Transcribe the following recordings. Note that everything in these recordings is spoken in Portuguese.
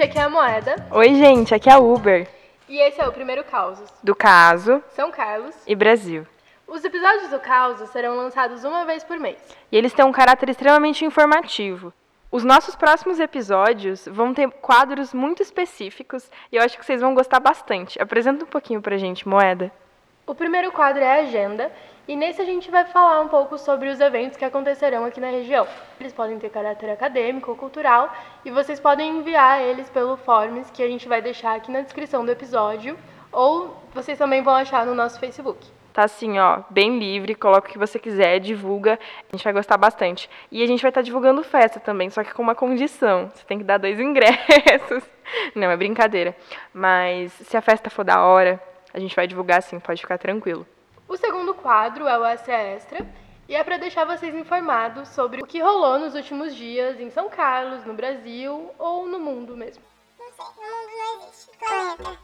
Gente, aqui é a Moeda. Oi, gente, aqui é a Uber. E esse é o primeiro Causos. Do caso. São Carlos. E Brasil. Os episódios do Causos serão lançados uma vez por mês. E eles têm um caráter extremamente informativo. Os nossos próximos episódios vão ter quadros muito específicos e eu acho que vocês vão gostar bastante. Apresenta um pouquinho pra gente, Moeda. O primeiro quadro é a agenda, e nesse a gente vai falar um pouco sobre os eventos que acontecerão aqui na região. Eles podem ter caráter acadêmico ou cultural, e vocês podem enviar eles pelo forms que a gente vai deixar aqui na descrição do episódio, ou vocês também vão achar no nosso Facebook. Tá assim, ó, bem livre, coloca o que você quiser, divulga, a gente vai gostar bastante. E a gente vai estar tá divulgando festa também, só que com uma condição, você tem que dar dois ingressos. Não, é brincadeira. Mas se a festa for da hora, a gente vai divulgar sim, pode ficar tranquilo. O segundo quadro é o Extra Extra, e é para deixar vocês informados sobre o que rolou nos últimos dias em São Carlos, no Brasil ou no mundo mesmo. Não sei, no mundo não existe. Planeta.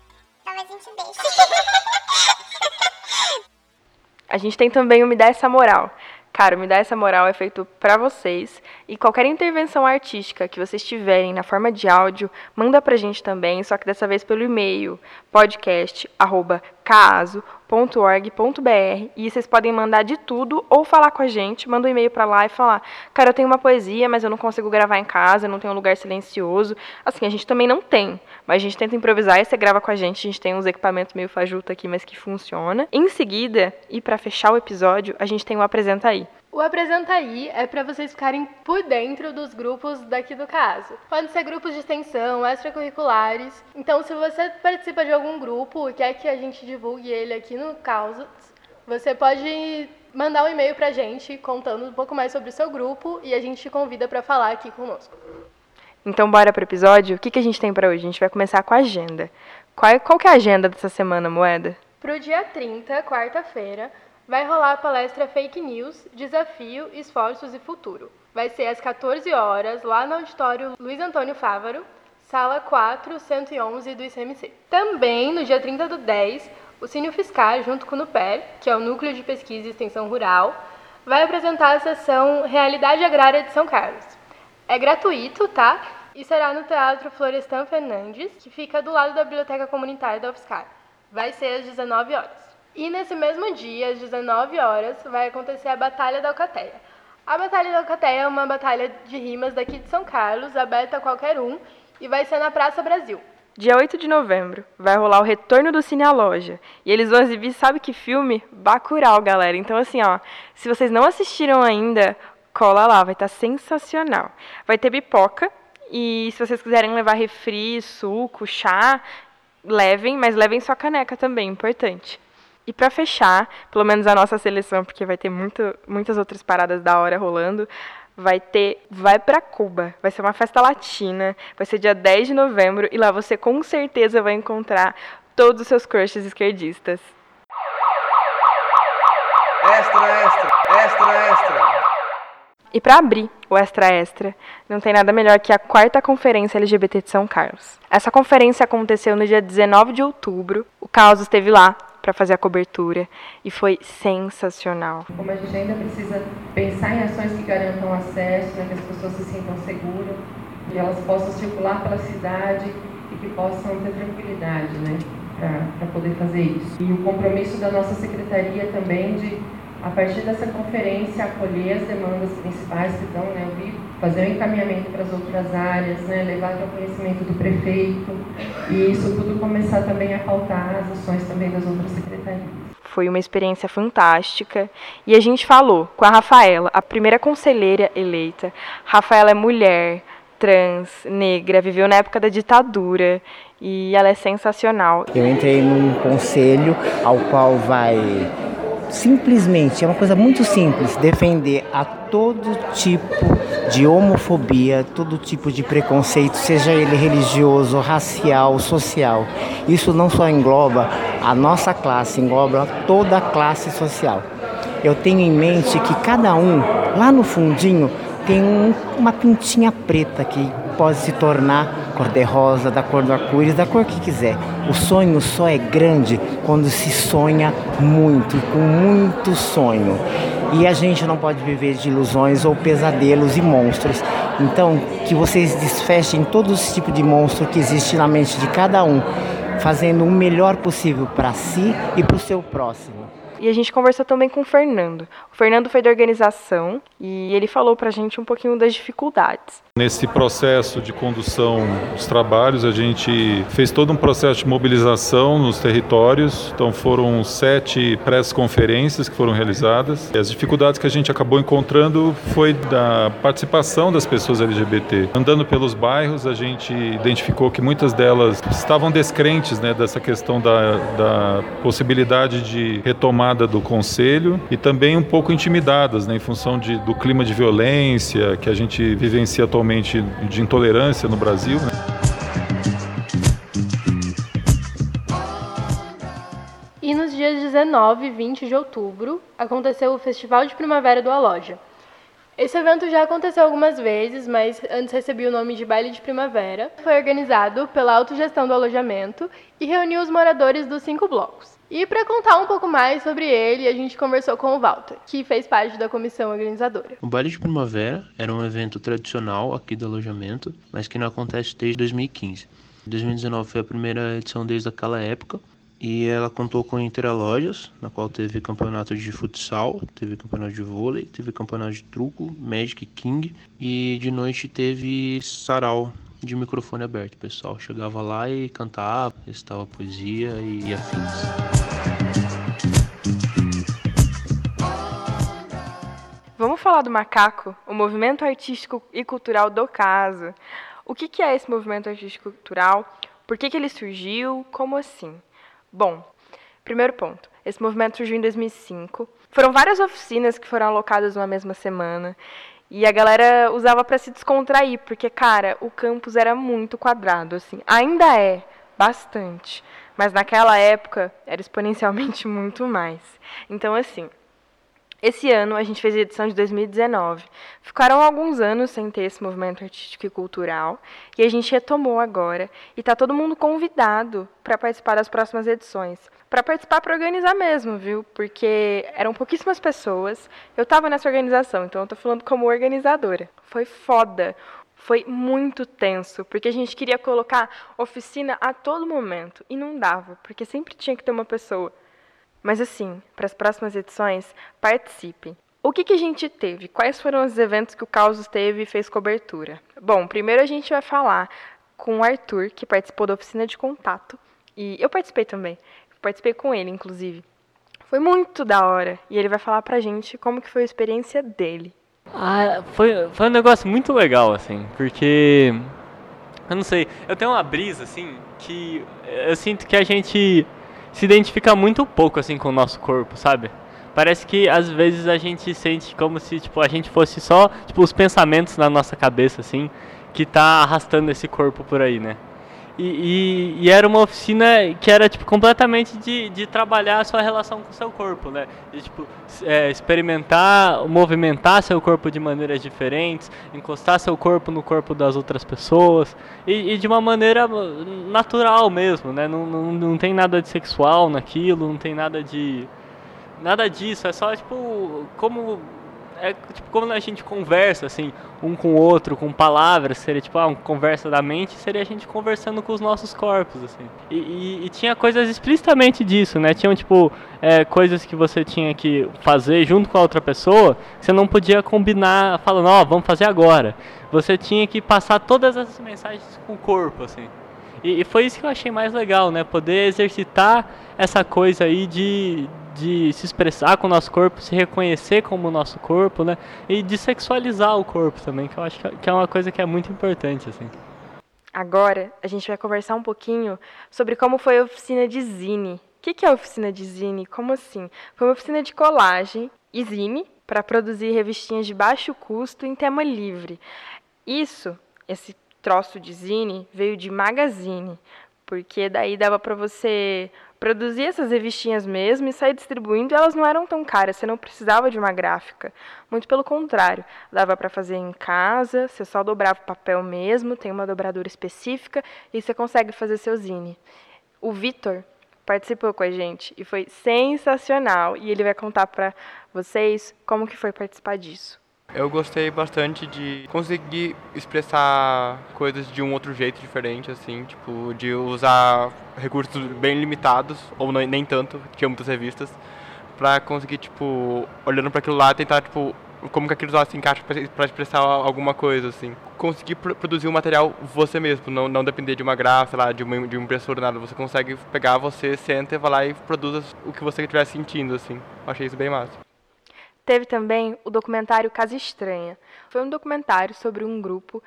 Talvez a gente deixe. A gente tem também o Me Dá Essa Moral. Cara, o Me Dá Essa Moral é feito para vocês e qualquer intervenção artística que vocês tiverem na forma de áudio, manda pra gente também, só que dessa vez pelo e-mail podcast@caso .org.br e vocês podem mandar de tudo ou falar com a gente, manda um e-mail para lá e falar, cara, eu tenho uma poesia, mas eu não consigo gravar em casa, não tenho um lugar silencioso. Assim, a gente também não tem, mas a gente tenta improvisar e você grava com a gente, a gente tem uns equipamentos meio fajuto aqui, mas que funciona. Em seguida, e para fechar o episódio, a gente tem o Apresenta Aí. O Apresenta Aí é para vocês ficarem por dentro dos grupos daqui do caso. Podem ser grupos de extensão, extracurriculares. Então, se você participa de algum grupo e quer que a gente divulgue ele aqui no caso, você pode mandar um e-mail para a gente contando um pouco mais sobre o seu grupo e a gente te convida para falar aqui conosco. Então, bora para o episódio? O que, que a gente tem para hoje? A gente vai começar com a agenda. Qual, qual que é a agenda dessa semana, Moeda? Para o dia 30, quarta-feira, vai rolar a palestra Fake News, Desafio, Esforços e Futuro. Vai ser às 14 horas, lá no auditório Luiz Antônio Fávaro, sala 4, 111 do ICMC. Também, no dia 30 do 10, o Cine Fiscal, junto com o NUPER, que é o Núcleo de Pesquisa e Extensão Rural, vai apresentar a sessão Realidade Agrária de São Carlos. É gratuito, tá? E será no Teatro Florestan Fernandes, que fica do lado da Biblioteca Comunitária da UFSCar. Vai ser às 19 horas. E nesse mesmo dia, às 19 horas, vai acontecer a Batalha da Alcateia. A Batalha da Alcateia é uma batalha de rimas daqui de São Carlos, aberta a qualquer um, e vai ser na Praça Brasil. Dia 8 de novembro, vai rolar o retorno do Cine à Loja. E eles vão exibir, sabe que filme? Bacurau, galera. Então, assim, ó, se vocês não assistiram ainda, cola lá, vai estar tá sensacional. Vai ter pipoca, e se vocês quiserem levar refri, suco, chá, levem, mas levem sua caneca também, importante. E para fechar, pelo menos a nossa seleção, porque vai ter muito, muitas outras paradas da hora rolando, vai ter Vai para Cuba. Vai ser uma festa latina, vai ser dia 10 de novembro e lá você com certeza vai encontrar todos os seus crushes esquerdistas. Extra, extra, extra, extra. E para abrir o Extra Extra, não tem nada melhor que a quarta Conferência LGBT de São Carlos. Essa conferência aconteceu no dia 19 de outubro. O Caos esteve lá para fazer a cobertura e foi sensacional. Como a gente ainda precisa pensar em ações que garantam acesso, né, que as pessoas se sintam seguras, que elas possam circular pela cidade e que possam ter tranquilidade, né, para poder fazer isso. E o compromisso da nossa secretaria também de a partir dessa conferência, acolher as demandas principais que estão, né, fazer o um encaminhamento para as outras áreas, né, levar para o conhecimento do prefeito, e isso tudo começar também a pautar as ações também das outras secretarias. Foi uma experiência fantástica. E a gente falou com a Rafaela, a primeira conselheira eleita. Rafaela é mulher, trans, negra, viveu na época da ditadura e ela é sensacional. Eu entrei num conselho ao qual vai simplesmente, é uma coisa muito simples, defender a todo tipo de homofobia, todo tipo de preconceito, seja ele religioso, racial, social. Isso não só engloba a nossa classe, engloba toda a classe social. Eu tenho em mente que cada um, lá no fundinho, tem um, uma pintinha preta que pode se tornar cor-de-rosa, da cor do arco-íris, da cor que quiser. O sonho só é grande quando se sonha muito, com muito sonho. E a gente não pode viver de ilusões ou pesadelos e monstros. Então, que vocês desfechem todo esse tipo de monstro que existe na mente de cada um, fazendo o melhor possível para si e para o seu próximo. E a gente conversou também com o Fernando. O Fernando foi da organização e ele falou pra gente um pouquinho das dificuldades. Nesse processo de condução dos trabalhos, a gente fez todo um processo de mobilização nos territórios. Então, foram sete press-conferências que foram realizadas. E as dificuldades que a gente acabou encontrando foi da participação das pessoas LGBT. Andando pelos bairros, a gente identificou que muitas delas estavam descrentes né, dessa questão da, da possibilidade de retomada do conselho e também um pouco intimidadas né, em função de, do clima de violência que a gente vivencia atualmente de intolerância no Brasil. Né? E nos dias 19 e 20 de outubro aconteceu o Festival de Primavera do Aloja. Esse evento já aconteceu algumas vezes, mas antes recebia o nome de Baile de Primavera. Foi organizado pela Autogestão do Alojamento e reuniu os moradores dos cinco blocos. E para contar um pouco mais sobre ele, a gente conversou com o Walter, que fez parte da comissão organizadora. O Baile de Primavera era um evento tradicional aqui do alojamento, mas que não acontece desde 2015. 2019 foi a primeira edição desde aquela época e ela contou com interlojas, na qual teve campeonato de futsal, teve campeonato de vôlei, teve campeonato de truco, Magic King e de noite teve sarau de microfone aberto. O pessoal chegava lá e cantava, recitava poesia e afins. Vamos falar do Macaco, o movimento artístico e cultural do caso. O que, é esse movimento artístico e cultural? Por que ele surgiu? Como assim? Bom, primeiro ponto. Esse movimento surgiu em 2005. Foram várias oficinas que foram alocadas numa mesma semana. E a galera usava para se descontrair, porque, cara, o campus era muito quadrado, assim. Ainda é, bastante. Mas naquela época era exponencialmente muito mais. Então, assim, esse ano a gente fez a edição de 2019. Ficaram alguns anos sem ter esse movimento artístico e cultural e a gente retomou agora e tá todo mundo convidado para participar das próximas edições. Para participar, para organizar mesmo, viu? Porque eram pouquíssimas pessoas. Eu estava nessa organização, então eu tô falando como organizadora. Foi foda. Foi muito tenso, porque a gente queria colocar oficina a todo momento e não dava, porque sempre tinha que ter uma pessoa mas assim, para as próximas edições, participem. O que, que a gente teve? Quais foram os eventos que o Caos teve e fez cobertura? Bom, primeiro a gente vai falar com o Arthur, que participou da oficina de contato. E eu participei também. Participei com ele, inclusive. Foi muito da hora. E ele vai falar pra gente como que foi a experiência dele. Ah, foi, foi um negócio muito legal, assim, porque. Eu não sei, eu tenho uma brisa, assim, que eu sinto que a gente se identifica muito pouco assim com o nosso corpo, sabe? Parece que às vezes a gente sente como se tipo a gente fosse só tipo os pensamentos na nossa cabeça assim que tá arrastando esse corpo por aí, né? E, e, e, era uma oficina que era tipo completamente de, de trabalhar a sua relação com o seu corpo, né? De tipo é, experimentar, movimentar seu corpo de maneiras diferentes, encostar seu corpo no corpo das outras pessoas e, e de uma maneira natural mesmo, né? Não, não, não tem nada de sexual naquilo, não tem nada de nada disso. É só tipo como é tipo quando a gente conversa assim, um com o outro, com palavras, seria tipo, ah, uma conversa da mente, seria a gente conversando com os nossos corpos, assim. E, e, e tinha coisas explicitamente disso, né? Tinham, tipo, é, coisas que você tinha que fazer junto com a outra pessoa, você não podia combinar falando, ó, oh, vamos fazer agora. Você tinha que passar todas essas mensagens com o corpo, assim. E, e foi isso que eu achei mais legal, né? Poder exercitar essa coisa aí de, de se expressar com o nosso corpo, se reconhecer como o nosso corpo, né? E de sexualizar o corpo também, que eu acho que é uma coisa que é muito importante, assim. Agora, a gente vai conversar um pouquinho sobre como foi a oficina de zine. O que é a oficina de zine? Como assim? Foi uma oficina de colagem e zine para produzir revistinhas de baixo custo em tema livre. Isso, esse troço de zine, veio de magazine, porque daí dava para você produzir essas revistinhas mesmo e sair distribuindo, e elas não eram tão caras, você não precisava de uma gráfica. Muito pelo contrário, dava para fazer em casa, você só dobrava o papel mesmo, tem uma dobradura específica e você consegue fazer seu zine. O Vitor participou com a gente e foi sensacional, e ele vai contar para vocês como que foi participar disso. Eu gostei bastante de conseguir expressar coisas de um outro jeito diferente, assim, tipo, de usar recursos bem limitados, ou nem tanto, tinha muitas revistas, pra conseguir, tipo, olhando para aquilo lá, tentar, tipo, como que aquilo lá se encaixa para expressar alguma coisa, assim. Conseguir pr produzir um material você mesmo, não, não depender de uma gráfica, lá, de uma, de um impressor, nada. Você consegue pegar, você senta, vai lá e produz o que você estiver sentindo, assim. achei isso bem massa. Teve também o documentário Casa Estranha. Foi um documentário sobre um grupo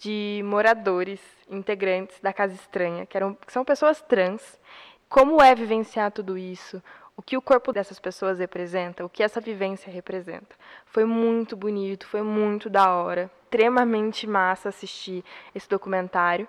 de moradores, integrantes da Casa Estranha, que, eram, que são pessoas trans. Como é vivenciar tudo isso? O que o corpo dessas pessoas representa? O que essa vivência representa? Foi muito bonito, foi muito da hora. Extremamente massa assistir esse documentário.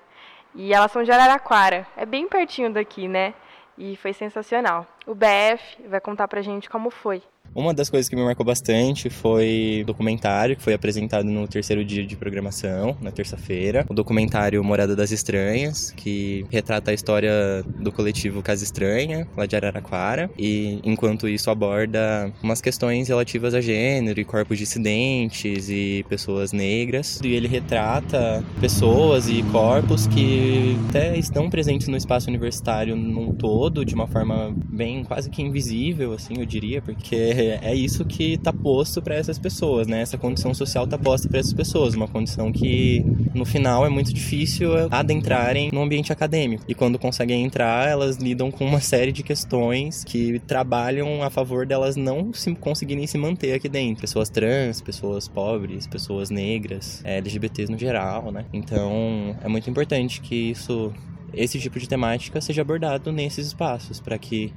E elas são de Araraquara, é bem pertinho daqui, né? E foi sensacional. O BF vai contar pra gente como foi. Uma das coisas que me marcou bastante foi o documentário que foi apresentado no terceiro dia de programação, na terça-feira. O documentário Morada das Estranhas, que retrata a história do coletivo Casa Estranha, lá de Araraquara, e enquanto isso aborda umas questões relativas a gênero e corpos dissidentes e pessoas negras. E ele retrata pessoas e corpos que até estão presentes no espaço universitário num todo, de uma forma bem quase que invisível, assim, eu diria, porque é isso que está posto para essas pessoas, né? Essa condição social está posta para essas pessoas, uma condição que no final é muito difícil adentrarem no ambiente acadêmico. E quando conseguem entrar, elas lidam com uma série de questões que trabalham a favor delas não se conseguirem se manter aqui dentro. Pessoas trans, pessoas pobres, pessoas negras, LGBTs no geral, né? Então, é muito importante que isso esse tipo de temática seja abordado nesses espaços para que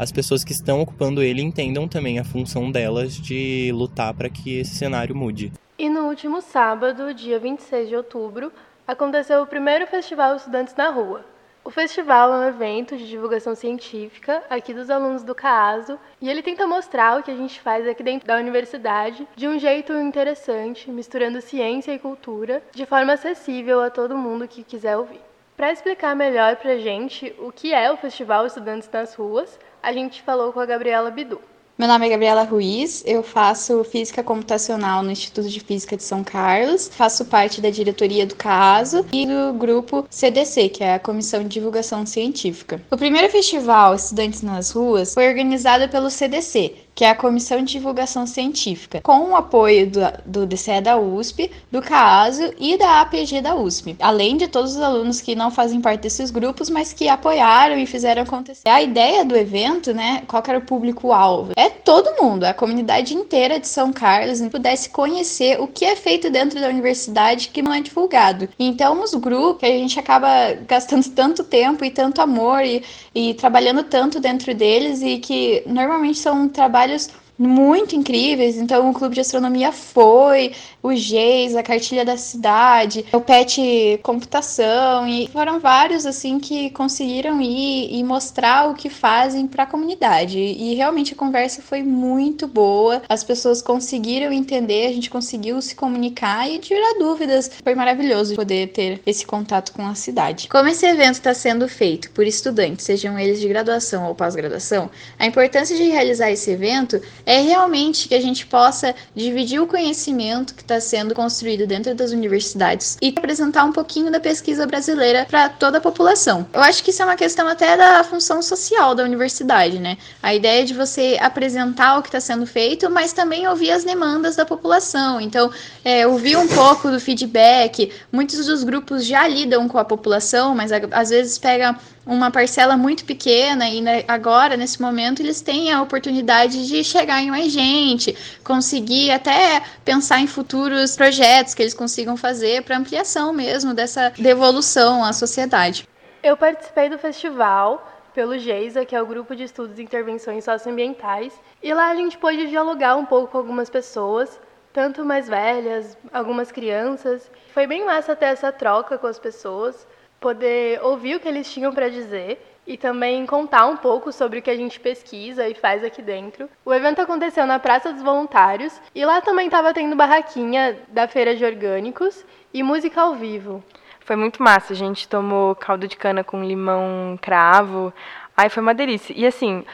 as pessoas que estão ocupando ele entendam também a função delas de lutar para que esse cenário mude. E no último sábado, dia 26 de outubro, aconteceu o primeiro Festival Estudantes na Rua. O festival é um evento de divulgação científica aqui dos alunos do CAASO e ele tenta mostrar o que a gente faz aqui dentro da universidade de um jeito interessante, misturando ciência e cultura, de forma acessível a todo mundo que quiser ouvir. Para explicar melhor para a gente o que é o Festival Estudantes nas Ruas, a gente falou com a Gabriela Bidu. Meu nome é Gabriela Ruiz, eu faço Física Computacional no Instituto de Física de São Carlos, faço parte da diretoria do CASO e do grupo CDC, que é a Comissão de Divulgação Científica. O primeiro festival Estudantes nas Ruas foi organizado pelo CDC, que é a Comissão de Divulgação Científica, com o apoio do, do DCE da USP, do CAASO e da APG da USP, além de todos os alunos que não fazem parte desses grupos, mas que apoiaram e fizeram acontecer. A ideia do evento, né, qual era o público-alvo? É todo mundo, a comunidade inteira de São Carlos, pudesse conhecer o que é feito dentro da universidade que não é divulgado. Então, os grupos, a gente acaba gastando tanto tempo e tanto amor e, e trabalhando tanto dentro deles e que normalmente são trabalhos trabalhos muito incríveis. Então, o Clube de Astronomia foi, o GEIS, a Cartilha da Cidade, o PET Computação, e foram vários, assim, que conseguiram ir e mostrar o que fazem para a comunidade. E realmente a conversa foi muito boa, as pessoas conseguiram entender, a gente conseguiu se comunicar e tirar dúvidas. Foi maravilhoso poder ter esse contato com a cidade. Como esse evento está sendo feito por estudantes, sejam eles de graduação ou pós-graduação, a importância de realizar esse evento é realmente que a gente possa dividir o conhecimento que está sendo construído dentro das universidades e apresentar um pouquinho da pesquisa brasileira para toda a população. Eu acho que isso é uma questão até da função social da universidade, né? A ideia de você apresentar o que está sendo feito, mas também ouvir as demandas da população. Então, é, ouvir um pouco do feedback. Muitos dos grupos já lidam com a população, mas às vezes pega uma parcela muito pequena e né, agora, nesse momento, eles têm a oportunidade de chegar mais gente, conseguir até pensar em futuros projetos que eles consigam fazer para ampliação mesmo dessa devolução à sociedade. Eu participei do festival pelo GEISA, que é o Grupo de Estudos e Intervenções Socioambientais, e lá a gente pôde dialogar um pouco com algumas pessoas, tanto mais velhas, algumas crianças. Foi bem massa ter essa troca com as pessoas, poder ouvir o que eles tinham para dizer e também contar um pouco sobre o que a gente pesquisa e faz aqui dentro. O evento aconteceu na Praça dos Voluntários e lá também estava tendo barraquinha da feira de orgânicos e música ao vivo. Foi muito massa, a gente tomou caldo de cana com limão cravo. Ai, foi uma delícia. E assim,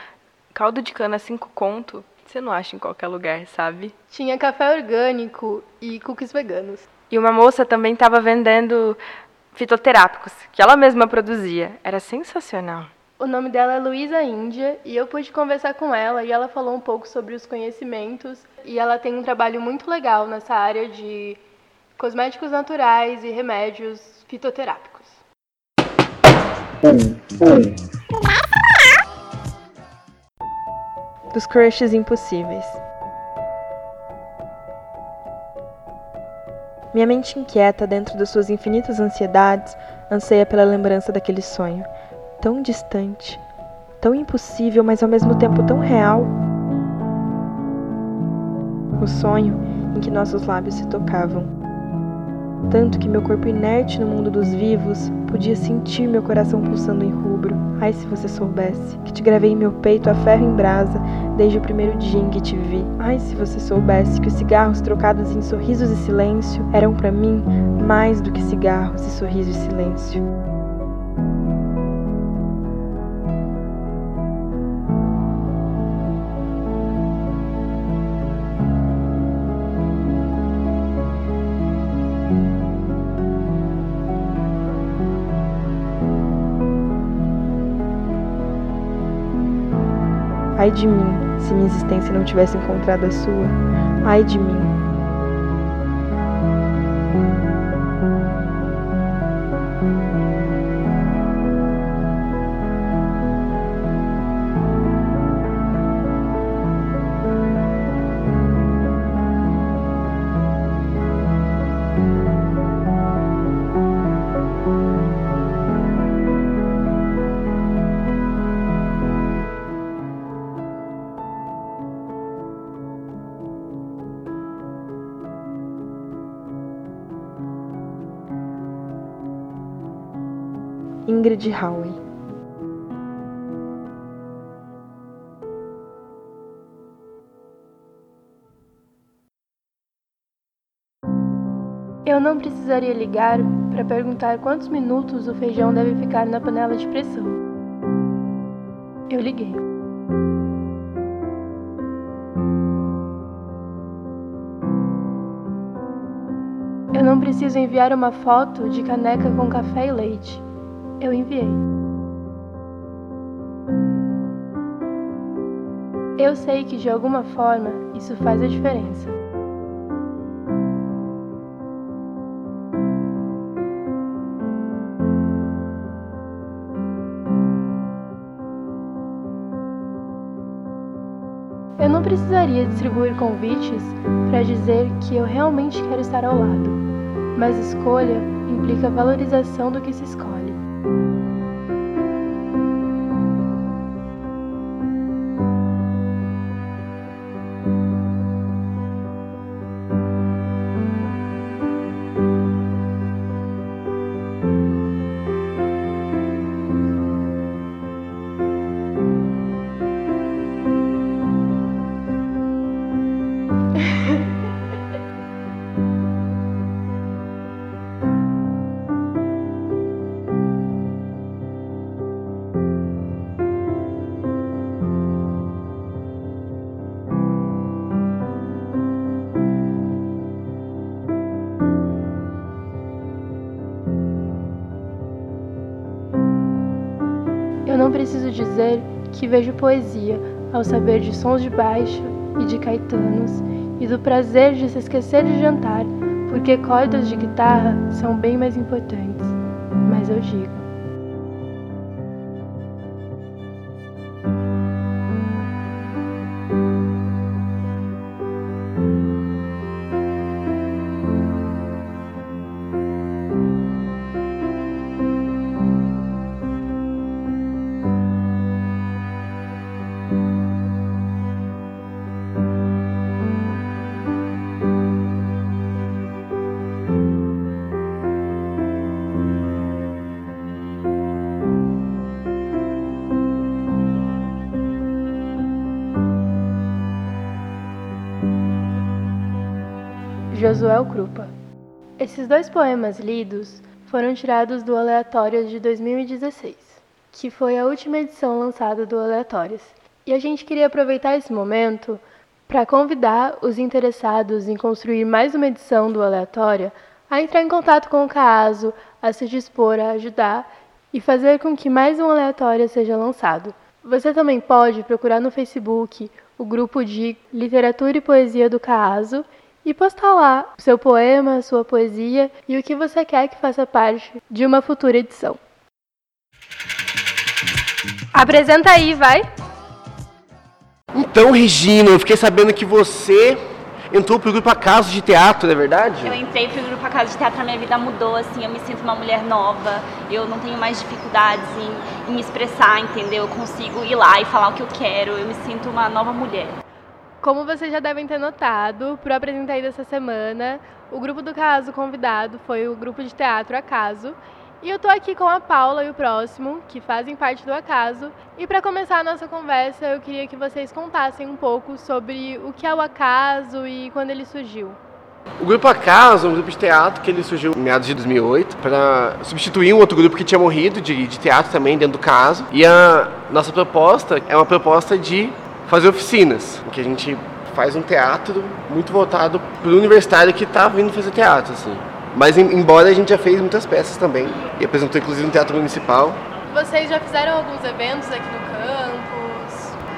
caldo de cana cinco conto você não acha em qualquer lugar, sabe? Tinha café orgânico e cookies veganos. E uma moça também estava vendendo fitoterápicos, que ela mesma produzia. Era sensacional. O nome dela é Luísa Índia e eu pude conversar com ela e ela falou um pouco sobre os conhecimentos e ela tem um trabalho muito legal nessa área de cosméticos naturais e remédios fitoterápicos. Dos crushes impossíveis. Minha mente inquieta, dentro das suas infinitas ansiedades, anseia pela lembrança daquele sonho, tão distante, tão impossível, mas ao mesmo tempo tão real. O sonho em que nossos lábios se tocavam tanto que meu corpo inerte no mundo dos vivos podia sentir meu coração pulsando em rubro. Ai, se você soubesse que te gravei em meu peito a ferro em brasa desde o primeiro dia em que te vi. Ai, se você soubesse que os cigarros trocados em sorrisos e silêncio eram para mim mais do que cigarros e sorriso e silêncio. Ai de mim, se minha existência não tivesse encontrado a sua. Ai de mim, Ingrid Howe. Eu não precisaria ligar para perguntar quantos minutos o feijão deve ficar na panela de pressão. Eu liguei. Eu não preciso enviar uma foto de caneca com café e leite. Eu enviei. Eu sei que de alguma forma isso faz a diferença. Eu não precisaria distribuir convites para dizer que eu realmente quero estar ao lado, mas escolha implica valorização do que se escolhe. Eu preciso dizer que vejo poesia ao saber de sons de baixo e de caetanos e do prazer de se esquecer de jantar, porque cordas de guitarra são bem mais importantes. Mas eu digo. Josué Krupa. Esses dois poemas lidos foram tirados do Aleatórios de 2016, que foi a última edição lançada do Aleatórios. E a gente queria aproveitar esse momento para convidar os interessados em construir mais uma edição do Aleatória a entrar em contato com o caso, a se dispor a ajudar e fazer com que mais um Aleatória seja lançado. Você também pode procurar no Facebook o grupo de Literatura e Poesia do Caso e postar lá o seu poema, sua poesia e o que você quer que faça parte de uma futura edição. Apresenta aí, vai! Então, Regina, eu fiquei sabendo que você entrou pro grupo Acaso de Teatro, não é verdade? Eu entrei pro grupo Acaso de Teatro, a minha vida mudou, assim, eu me sinto uma mulher nova, eu não tenho mais dificuldades em, em me expressar, entendeu? Eu consigo ir lá e falar o que eu quero, eu me sinto uma nova mulher. Como vocês já devem ter notado, para o apresentar dessa semana, o grupo do caso convidado foi o grupo de teatro Acaso, e eu tô aqui com a Paula e o próximo, que fazem parte do Acaso. E para começar a nossa conversa, eu queria que vocês contassem um pouco sobre o que é o Acaso e quando ele surgiu. O grupo Acaso é um grupo de teatro que ele surgiu em meados de 2008 para substituir um outro grupo que tinha morrido de, de teatro também dentro do caso. E a nossa proposta é uma proposta de fazer oficinas, que a gente faz um teatro muito voltado para o universitário que está vindo fazer teatro, assim. Mas embora a gente já fez muitas peças também e apresentou inclusive no Teatro Municipal. Vocês já fizeram alguns eventos aqui no campus?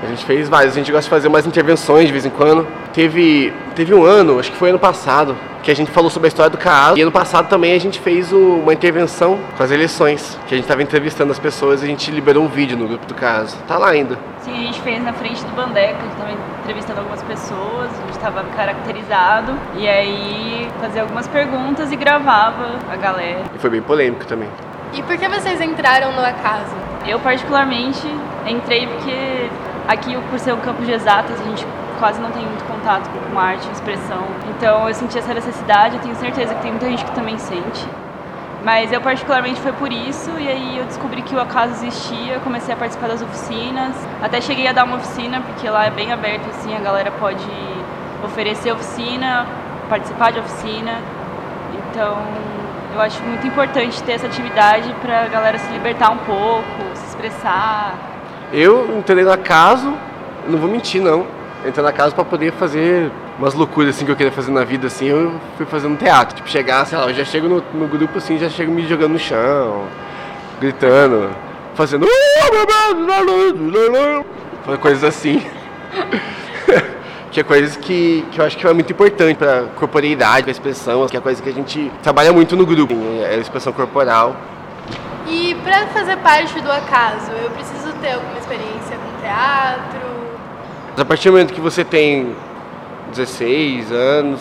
A gente fez vários, a gente gosta de fazer umas intervenções de vez em quando. Teve, teve um ano, acho que foi ano passado, que a gente falou sobre a história do caso. E ano passado também a gente fez o, uma intervenção com as eleições, que a gente estava entrevistando as pessoas e a gente liberou um vídeo no grupo do caso. Tá lá ainda. Sim, a gente fez na frente do Bandeca, a gente estava entrevistando algumas pessoas, a gente estava caracterizado e aí fazia algumas perguntas e gravava a galera. E foi bem polêmico também. E por que vocês entraram no Acaso? Eu particularmente entrei porque aqui por ser um campo de exatas a gente quase não tem muito contato com arte expressão. Então eu senti essa necessidade, eu tenho certeza que tem muita gente que também sente. Mas eu particularmente foi por isso, e aí eu descobri que o acaso existia, comecei a participar das oficinas, até cheguei a dar uma oficina, porque lá é bem aberto assim, a galera pode oferecer oficina, participar de oficina. Então, eu acho muito importante ter essa atividade para a galera se libertar um pouco, se expressar. Eu entrei no acaso, não vou mentir não, entrei na casa para poder fazer umas loucuras assim que eu queria fazer na vida assim, eu fui fazendo teatro, tipo chegar, sei lá, eu já chego no, no grupo assim, já chego me jogando no chão, gritando, fazendo coisas assim. que é coisas que, que eu acho que é muito importante para corporeidade, para expressão, que é coisa que a gente trabalha muito no grupo, é a expressão corporal. E para fazer parte do acaso, eu preciso ter alguma experiência com teatro? Mas a partir do momento que você tem 16 anos,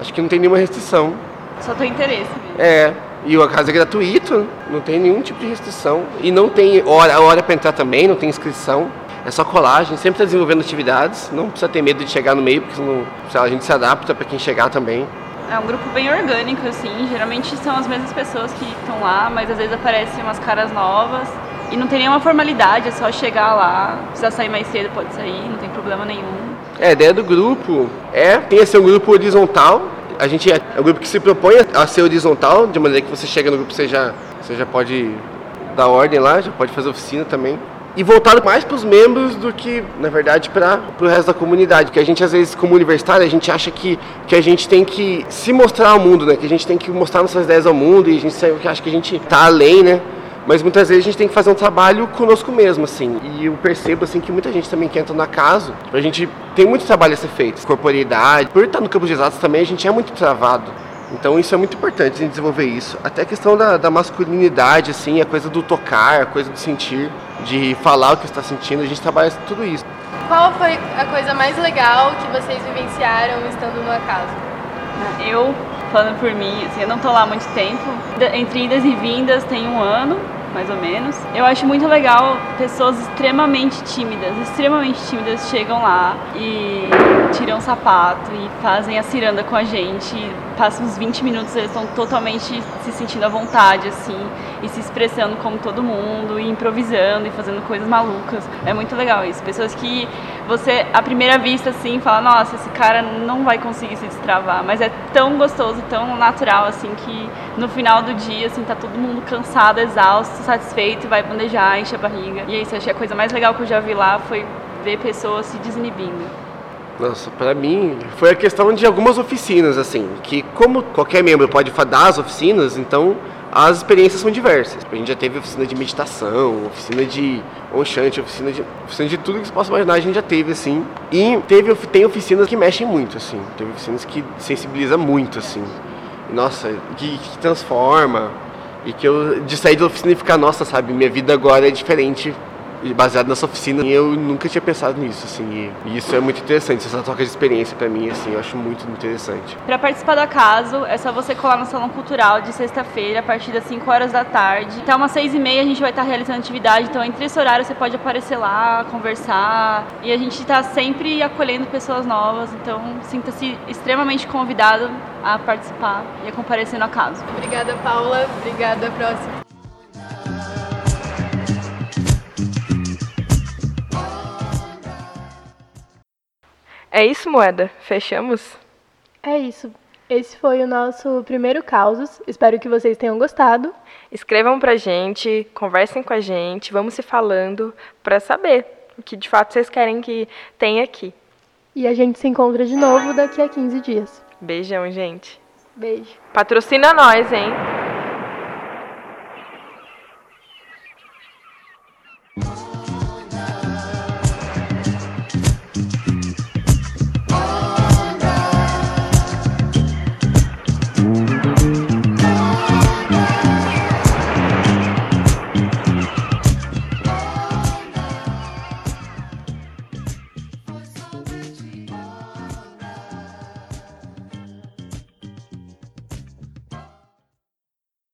acho que não tem nenhuma restrição. Só tem interesse mesmo. É, e o casa é gratuito, não tem nenhum tipo de restrição. E não tem hora, hora para entrar também, não tem inscrição. É só colagem, sempre está desenvolvendo atividades, não precisa ter medo de chegar no meio, porque senão, a gente se adapta para quem chegar também. É um grupo bem orgânico, assim, geralmente são as mesmas pessoas que estão lá, mas às vezes aparecem umas caras novas. E não tem nenhuma formalidade, é só chegar lá, precisa sair mais cedo, pode sair, não tem problema nenhum. É, a ideia do grupo é tem ser um grupo horizontal. A gente é, é um grupo que se propõe a ser horizontal, de maneira que você chega no grupo, você já, você já pode dar ordem lá, já pode fazer oficina também. E voltado mais para os membros do que, na verdade, para o resto da comunidade. Porque a gente, às vezes, como universitário, a gente acha que, que a gente tem que se mostrar ao mundo, né? Que a gente tem que mostrar nossas ideias ao mundo e a gente acha que a gente está além, né? Mas muitas vezes a gente tem que fazer um trabalho conosco mesmo, assim. E eu percebo, assim, que muita gente também que entra na casa, a gente tem muito trabalho a ser feito. Corporeidade. Por estar no campo de exatos também, a gente é muito travado. Então isso é muito importante a gente desenvolver isso. Até a questão da, da, masculinidade, assim, a coisa do tocar, a coisa do sentir, de falar o que está sentindo, a gente trabalha tudo isso. Qual foi a coisa mais legal que vocês vivenciaram estando no acaso? Eu falando por mim, assim, eu não tô lá há muito tempo. Entre idas e vindas tem um ano, mais ou menos. Eu acho muito legal pessoas extremamente tímidas, extremamente tímidas chegam lá e tiram o sapato e fazem a ciranda com a gente. Passam uns 20 minutos, eles estão totalmente se sentindo à vontade, assim, e se expressando como todo mundo, e improvisando e fazendo coisas malucas. É muito legal isso. Pessoas que você, à primeira vista, assim, fala, nossa, esse cara não vai conseguir se destravar, mas é tão gostoso, tão natural, assim, que no final do dia, assim, tá todo mundo cansado, exausto, satisfeito, vai bandejar, enche a barriga. E é isso, achei a coisa mais legal que eu já vi lá foi ver pessoas se desinibindo. Nossa, para mim foi a questão de algumas oficinas, assim, que como qualquer membro pode dar as oficinas, então as experiências são diversas. A gente já teve oficina de meditação, oficina de onchante, oficina de, oficina de tudo que você possa imaginar, a gente já teve, assim. E teve, tem oficinas que mexem muito, assim. Teve oficinas que sensibilizam muito, assim. Nossa, que, que transforma. E que eu, de sair da oficina e ficar, nossa, sabe, minha vida agora é diferente baseado nessa oficina. E eu nunca tinha pensado nisso, assim. E isso é muito interessante, essa troca de experiência para mim, assim, eu acho muito interessante. Para participar do acaso, é só você colar no Salão Cultural de sexta-feira, a partir das 5 horas da tarde. Até umas 6 e meia a gente vai estar realizando atividade, então entre esse horário você pode aparecer lá, conversar. E a gente está sempre acolhendo pessoas novas, então sinta-se extremamente convidado a participar e a comparecer no acaso. Obrigada, Paula. Obrigada, próxima. É isso, Moeda? Fechamos? É isso. Esse foi o nosso primeiro Causos. Espero que vocês tenham gostado. Escrevam pra gente, conversem com a gente, vamos se falando para saber o que de fato vocês querem que tenha aqui. E a gente se encontra de novo daqui a 15 dias. Beijão, gente. Beijo. Patrocina nós, hein?